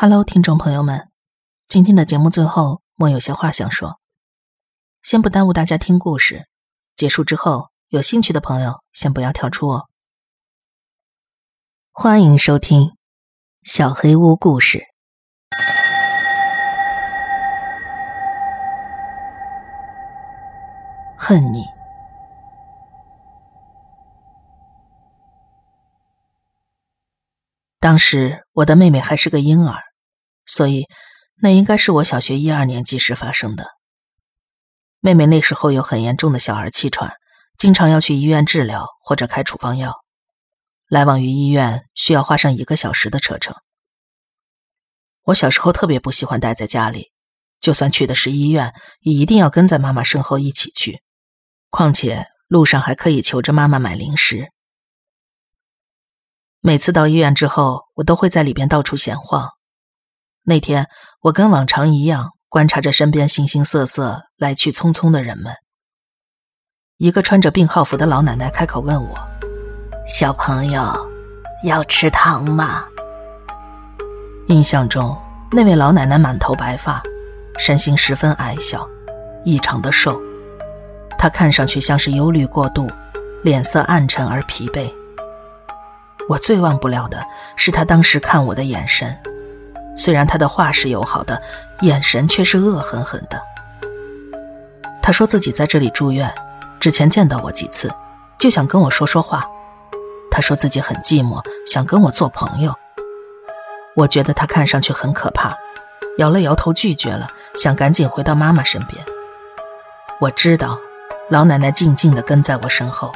Hello，听众朋友们，今天的节目最后，我有些话想说，先不耽误大家听故事。结束之后，有兴趣的朋友先不要跳出哦。欢迎收听《小黑屋故事》。恨你。当时我的妹妹还是个婴儿。所以，那应该是我小学一二年级时发生的。妹妹那时候有很严重的小儿气喘，经常要去医院治疗或者开处方药，来往于医院需要花上一个小时的车程。我小时候特别不喜欢待在家里，就算去的是医院，也一定要跟在妈妈身后一起去。况且路上还可以求着妈妈买零食。每次到医院之后，我都会在里边到处闲晃。那天，我跟往常一样观察着身边形形色色、来去匆匆的人们。一个穿着病号服的老奶奶开口问我：“小朋友，要吃糖吗？”印象中，那位老奶奶满头白发，身形十分矮小，异常的瘦。她看上去像是忧虑过度，脸色暗沉而疲惫。我最忘不了的是她当时看我的眼神。虽然他的话是友好的，眼神却是恶狠狠的。他说自己在这里住院，之前见到我几次，就想跟我说说话。他说自己很寂寞，想跟我做朋友。我觉得他看上去很可怕，摇了摇头拒绝了，想赶紧回到妈妈身边。我知道，老奶奶静静地跟在我身后，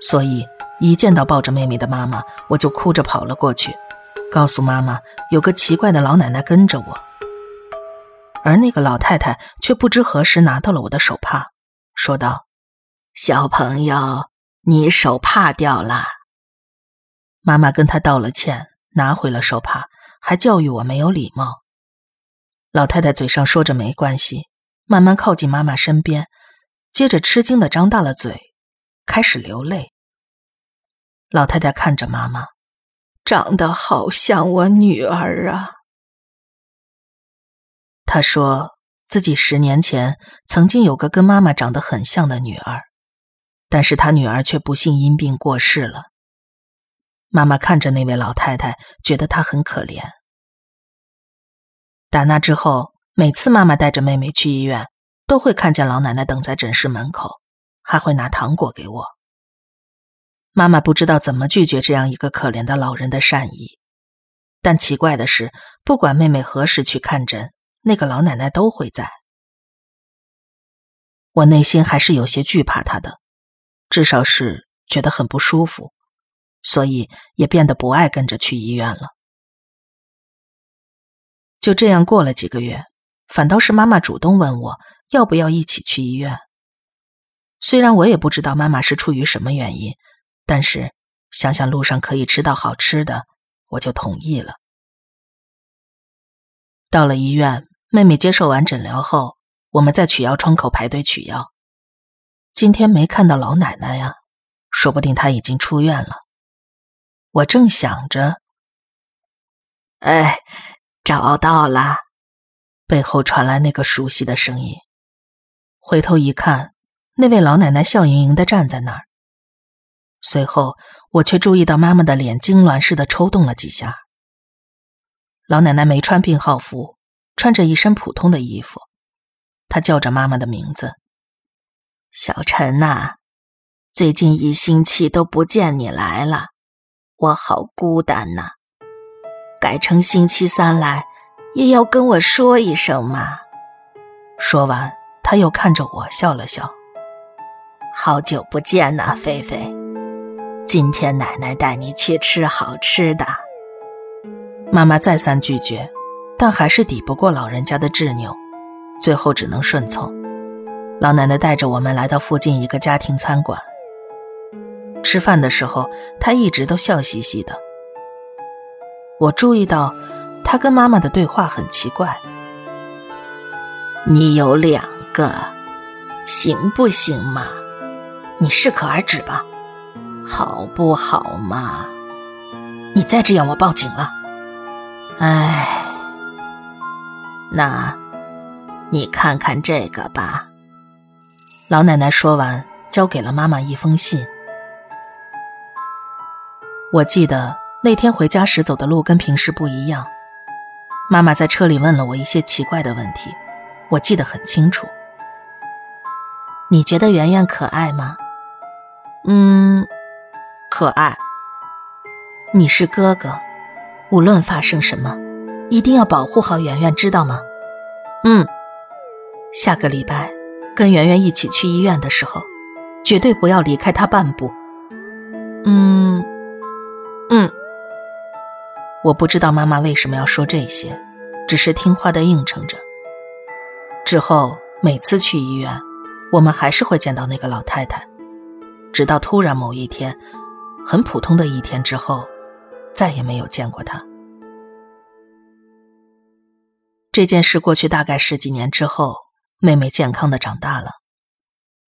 所以一见到抱着妹妹的妈妈，我就哭着跑了过去。告诉妈妈，有个奇怪的老奶奶跟着我，而那个老太太却不知何时拿到了我的手帕，说道：“小朋友，你手帕掉了。”妈妈跟她道了歉，拿回了手帕，还教育我没有礼貌。老太太嘴上说着没关系，慢慢靠近妈妈身边，接着吃惊的张大了嘴，开始流泪。老太太看着妈妈。长得好像我女儿啊！他说自己十年前曾经有个跟妈妈长得很像的女儿，但是他女儿却不幸因病过世了。妈妈看着那位老太太，觉得她很可怜。打那之后，每次妈妈带着妹妹去医院，都会看见老奶奶等在诊室门口，还会拿糖果给我。妈妈不知道怎么拒绝这样一个可怜的老人的善意，但奇怪的是，不管妹妹何时去看诊，那个老奶奶都会在。我内心还是有些惧怕她的，至少是觉得很不舒服，所以也变得不爱跟着去医院了。就这样过了几个月，反倒是妈妈主动问我要不要一起去医院。虽然我也不知道妈妈是出于什么原因。但是想想路上可以吃到好吃的，我就同意了。到了医院，妹妹接受完诊疗后，我们在取药窗口排队取药。今天没看到老奶奶呀，说不定她已经出院了。我正想着，哎，找到了，背后传来那个熟悉的声音。回头一看，那位老奶奶笑盈盈的站在那儿。随后，我却注意到妈妈的脸痉挛似的抽动了几下。老奶奶没穿病号服，穿着一身普通的衣服。她叫着妈妈的名字：“小陈呐，最近一星期都不见你来了，我好孤单呐。改成星期三来，也要跟我说一声嘛。”说完，她又看着我笑了笑：“好久不见呐，菲菲。”今天奶奶带你去吃好吃的。妈妈再三拒绝，但还是抵不过老人家的执拗，最后只能顺从。老奶奶带着我们来到附近一个家庭餐馆。吃饭的时候，她一直都笑嘻嘻的。我注意到，她跟妈妈的对话很奇怪。你有两个，行不行嘛？你适可而止吧。好不好嘛？你再这样，我报警了。哎，那，你看看这个吧。老奶奶说完，交给了妈妈一封信。我记得那天回家时走的路跟平时不一样。妈妈在车里问了我一些奇怪的问题，我记得很清楚。你觉得圆圆可爱吗？嗯，可爱。你是哥哥，无论发生什么，一定要保护好圆圆，知道吗？嗯。下个礼拜跟圆圆一起去医院的时候，绝对不要离开她半步。嗯，嗯。我不知道妈妈为什么要说这些，只是听话的应承着。之后每次去医院，我们还是会见到那个老太太，直到突然某一天，很普通的一天之后，再也没有见过她。这件事过去大概十几年之后，妹妹健康的长大了。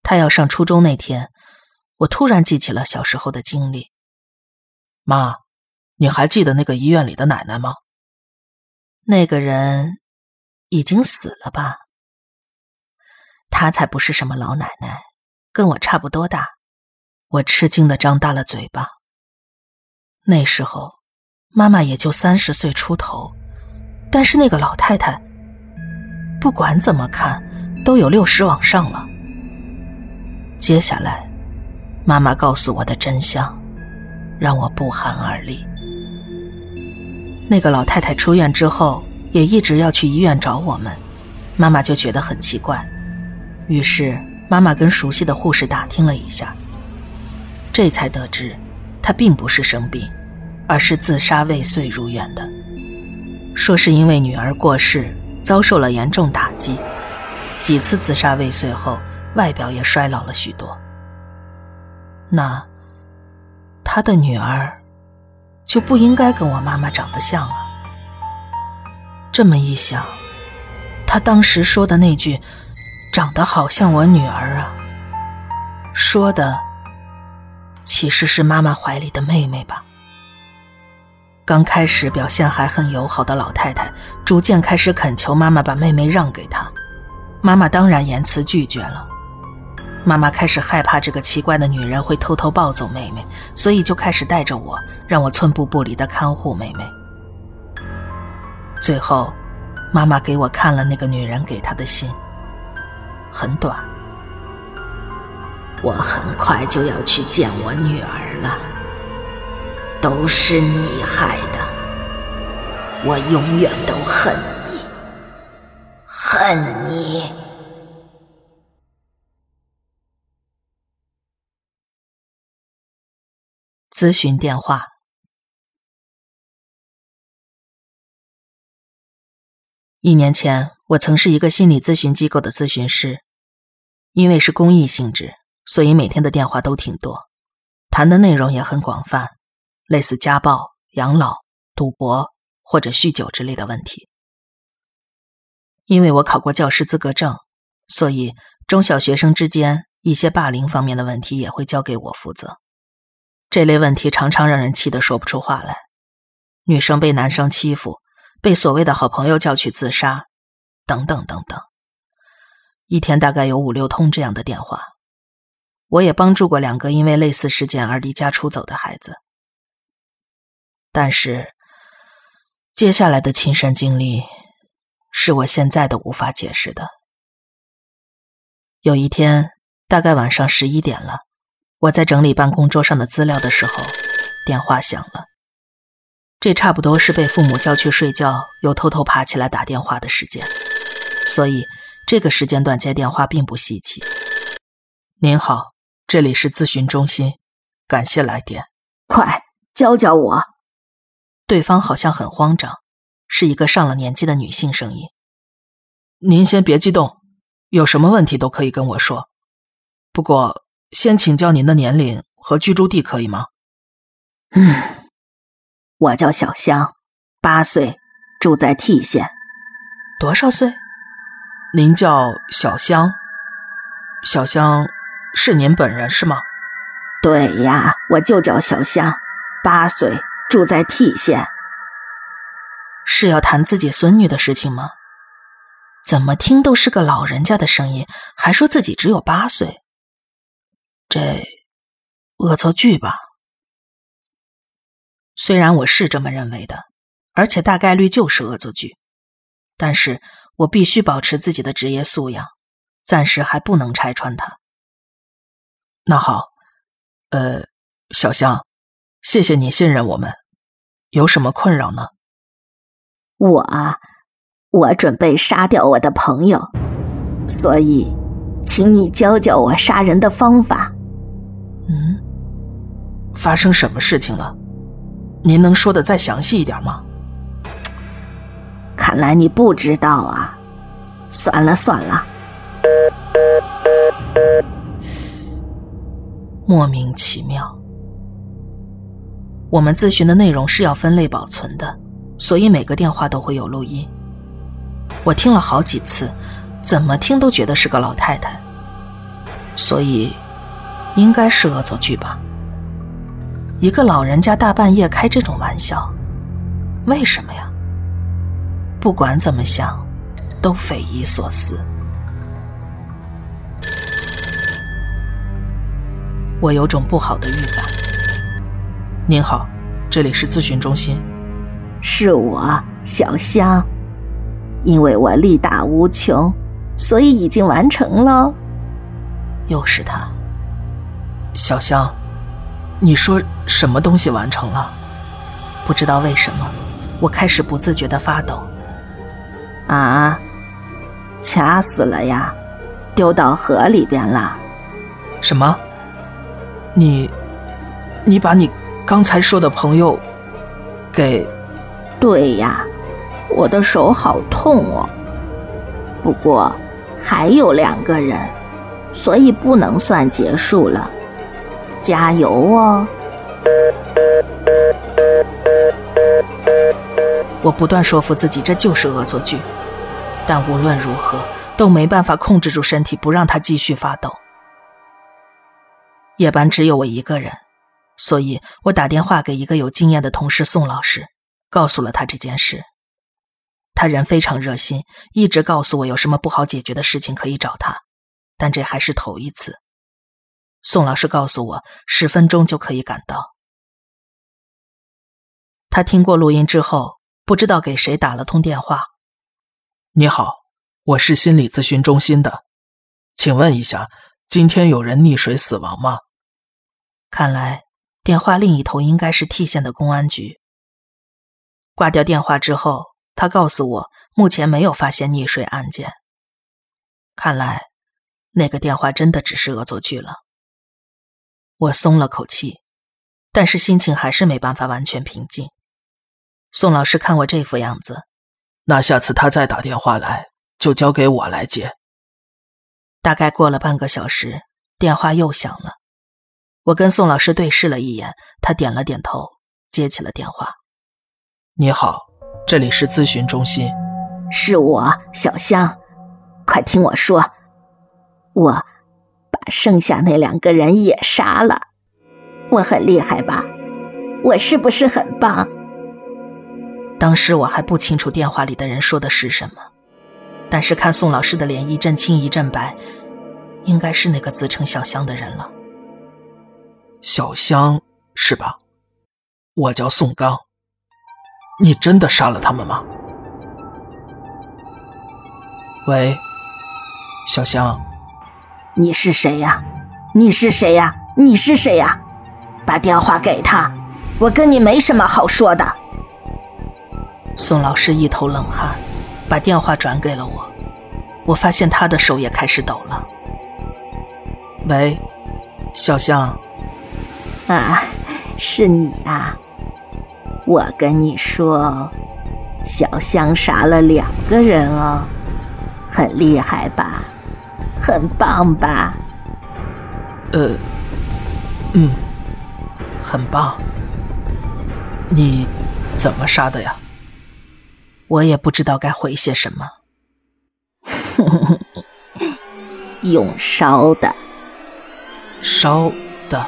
她要上初中那天，我突然记起了小时候的经历。妈。你还记得那个医院里的奶奶吗？那个人已经死了吧？她才不是什么老奶奶，跟我差不多大。我吃惊的张大了嘴巴。那时候妈妈也就三十岁出头，但是那个老太太，不管怎么看都有六十往上了。接下来，妈妈告诉我的真相，让我不寒而栗。那个老太太出院之后，也一直要去医院找我们，妈妈就觉得很奇怪，于是妈妈跟熟悉的护士打听了一下，这才得知，她并不是生病，而是自杀未遂入院的，说是因为女儿过世，遭受了严重打击，几次自杀未遂后，外表也衰老了许多。那，她的女儿。就不应该跟我妈妈长得像啊！这么一想，他当时说的那句“长得好像我女儿啊”，说的其实是妈妈怀里的妹妹吧？刚开始表现还很友好的老太太，逐渐开始恳求妈妈把妹妹让给她，妈妈当然严词拒绝了。妈妈开始害怕这个奇怪的女人会偷偷抱走妹妹，所以就开始带着我，让我寸步不离的看护妹妹。最后，妈妈给我看了那个女人给她的信，很短。我很快就要去见我女儿了，都是你害的，我永远都恨你，恨你。咨询电话。一年前，我曾是一个心理咨询机构的咨询师，因为是公益性质，所以每天的电话都挺多，谈的内容也很广泛，类似家暴、养老、赌博或者酗酒之类的问题。因为我考过教师资格证，所以中小学生之间一些霸凌方面的问题也会交给我负责。这类问题常常让人气得说不出话来，女生被男生欺负，被所谓的好朋友叫去自杀，等等等等。一天大概有五六通这样的电话。我也帮助过两个因为类似事件而离家出走的孩子，但是接下来的亲身经历，是我现在都无法解释的。有一天，大概晚上十一点了。我在整理办公桌上的资料的时候，电话响了。这差不多是被父母叫去睡觉，又偷偷爬起来打电话的时间，所以这个时间段接电话并不稀奇。您好，这里是咨询中心，感谢来电。快教教我。对方好像很慌张，是一个上了年纪的女性声音。您先别激动，有什么问题都可以跟我说。不过。先请教您的年龄和居住地，可以吗？嗯，我叫小香，八岁，住在 T 县。多少岁？您叫小香，小香是您本人是吗？对呀，我就叫小香，八岁，住在 T 县。是要谈自己孙女的事情吗？怎么听都是个老人家的声音，还说自己只有八岁。这恶作剧吧？虽然我是这么认为的，而且大概率就是恶作剧，但是我必须保持自己的职业素养，暂时还不能拆穿它。那好，呃，小香，谢谢你信任我们。有什么困扰呢？我啊，我准备杀掉我的朋友，所以，请你教教我杀人的方法。嗯，发生什么事情了？您能说的再详细一点吗？看来你不知道啊。算了算了。莫名其妙。我们咨询的内容是要分类保存的，所以每个电话都会有录音。我听了好几次，怎么听都觉得是个老太太，所以应该是恶作剧吧。一个老人家大半夜开这种玩笑，为什么呀？不管怎么想，都匪夷所思。我有种不好的预感。您好，这里是咨询中心。是我小香，因为我力大无穷，所以已经完成了。又是他，小香，你说什么东西完成了？不知道为什么，我开始不自觉的发抖。啊，掐死了呀，丢到河里边了。什么？你，你把你刚才说的朋友给……对呀，我的手好痛哦。不过还有两个人，所以不能算结束了。加油哦！我不断说服自己这就是恶作剧，但无论如何都没办法控制住身体，不让它继续发抖。夜班只有我一个人，所以我打电话给一个有经验的同事宋老师，告诉了他这件事。他人非常热心，一直告诉我有什么不好解决的事情可以找他，但这还是头一次。宋老师告诉我十分钟就可以赶到。他听过录音之后，不知道给谁打了通电话。你好，我是心理咨询中心的，请问一下。今天有人溺水死亡吗？看来电话另一头应该是 T 县的公安局。挂掉电话之后，他告诉我，目前没有发现溺水案件。看来那个电话真的只是恶作剧了。我松了口气，但是心情还是没办法完全平静。宋老师看我这副样子，那下次他再打电话来，就交给我来接。大概过了半个小时，电话又响了。我跟宋老师对视了一眼，他点了点头，接起了电话。你好，这里是咨询中心，是我小香，快听我说，我把剩下那两个人也杀了，我很厉害吧？我是不是很棒？当时我还不清楚电话里的人说的是什么。但是看宋老师的脸一阵青一阵白，应该是那个自称小香的人了。小香是吧？我叫宋刚。你真的杀了他们吗？喂，小香，你是谁呀？你是谁呀？你是谁呀？把电话给他，我跟你没什么好说的。宋老师一头冷汗。把电话转给了我，我发现他的手也开始抖了。喂，小香，啊，是你啊！我跟你说，小香杀了两个人哦，很厉害吧？很棒吧？呃，嗯，很棒。你怎么杀的呀？我也不知道该回些什么。用烧的，烧的。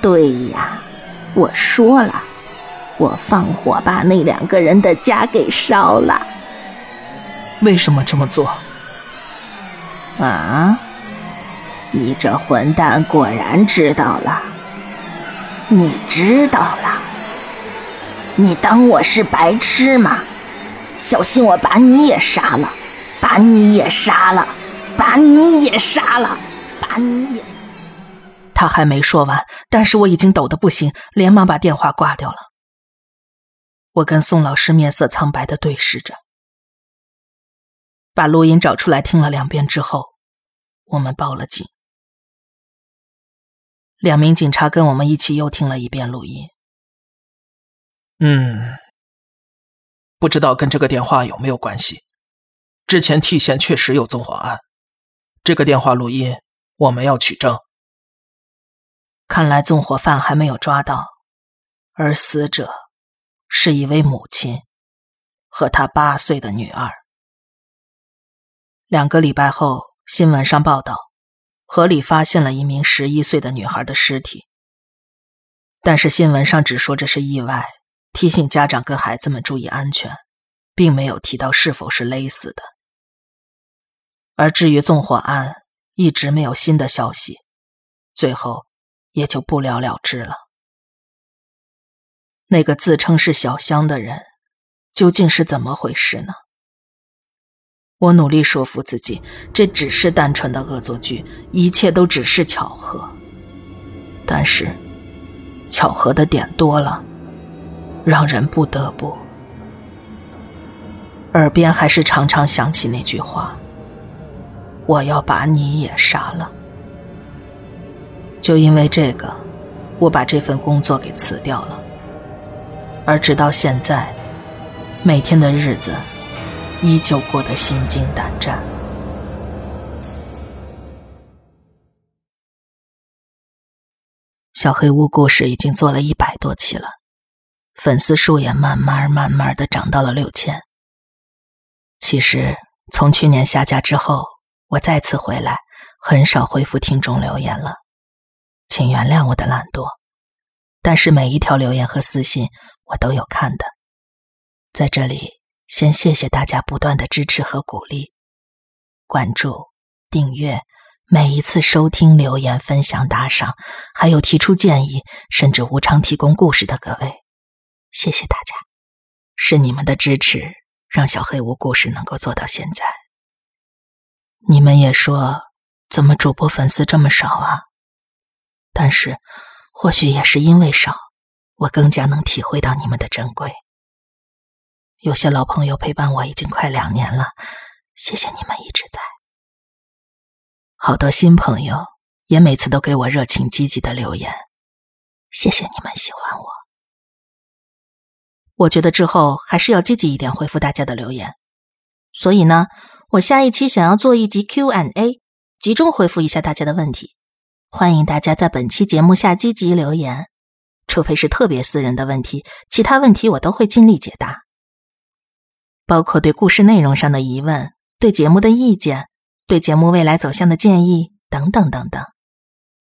对呀，我说了，我放火把那两个人的家给烧了。为什么这么做？啊！你这混蛋果然知道了，你知道了，你当我是白痴吗？小心我把你也杀了，把你也杀了，把你也杀了，把你也……他还没说完，但是我已经抖得不行，连忙把电话挂掉了。我跟宋老师面色苍白的对视着，把录音找出来听了两遍之后，我们报了警。两名警察跟我们一起又听了一遍录音。嗯。不知道跟这个电话有没有关系？之前 T 县确实有纵火案，这个电话录音我们要取证。看来纵火犯还没有抓到，而死者是一位母亲和她八岁的女儿。两个礼拜后，新闻上报道，河里发现了一名十一岁的女孩的尸体，但是新闻上只说这是意外。提醒家长跟孩子们注意安全，并没有提到是否是勒死的。而至于纵火案，一直没有新的消息，最后也就不了了之了。那个自称是小香的人，究竟是怎么回事呢？我努力说服自己，这只是单纯的恶作剧，一切都只是巧合。但是，巧合的点多了。让人不得不，耳边还是常常想起那句话：“我要把你也杀了。”就因为这个，我把这份工作给辞掉了。而直到现在，每天的日子依旧过得心惊胆战。小黑屋故事已经做了一百多期了。粉丝数也慢慢慢慢的涨到了六千。其实从去年下架之后，我再次回来，很少回复听众留言了，请原谅我的懒惰。但是每一条留言和私信我都有看的，在这里先谢谢大家不断的支持和鼓励，关注、订阅，每一次收听、留言、分享、打赏，还有提出建议，甚至无偿提供故事的各位。谢谢大家，是你们的支持让小黑屋故事能够做到现在。你们也说，怎么主播粉丝这么少啊？但是，或许也是因为少，我更加能体会到你们的珍贵。有些老朋友陪伴我已经快两年了，谢谢你们一直在。好多新朋友也每次都给我热情积极的留言，谢谢你们喜欢我。我觉得之后还是要积极一点回复大家的留言，所以呢，我下一期想要做一集 Q and A，集中回复一下大家的问题。欢迎大家在本期节目下积极留言，除非是特别私人的问题，其他问题我都会尽力解答。包括对故事内容上的疑问、对节目的意见、对节目未来走向的建议等等等等，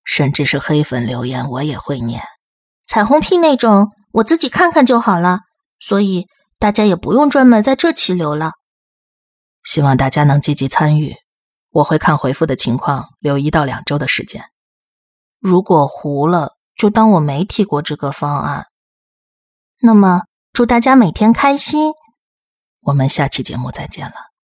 甚至是黑粉留言我也会念。彩虹屁那种，我自己看看就好了。所以大家也不用专门在这期留了。希望大家能积极参与，我会看回复的情况，留一到两周的时间。如果糊了，就当我没提过这个方案。那么，祝大家每天开心。我们下期节目再见了。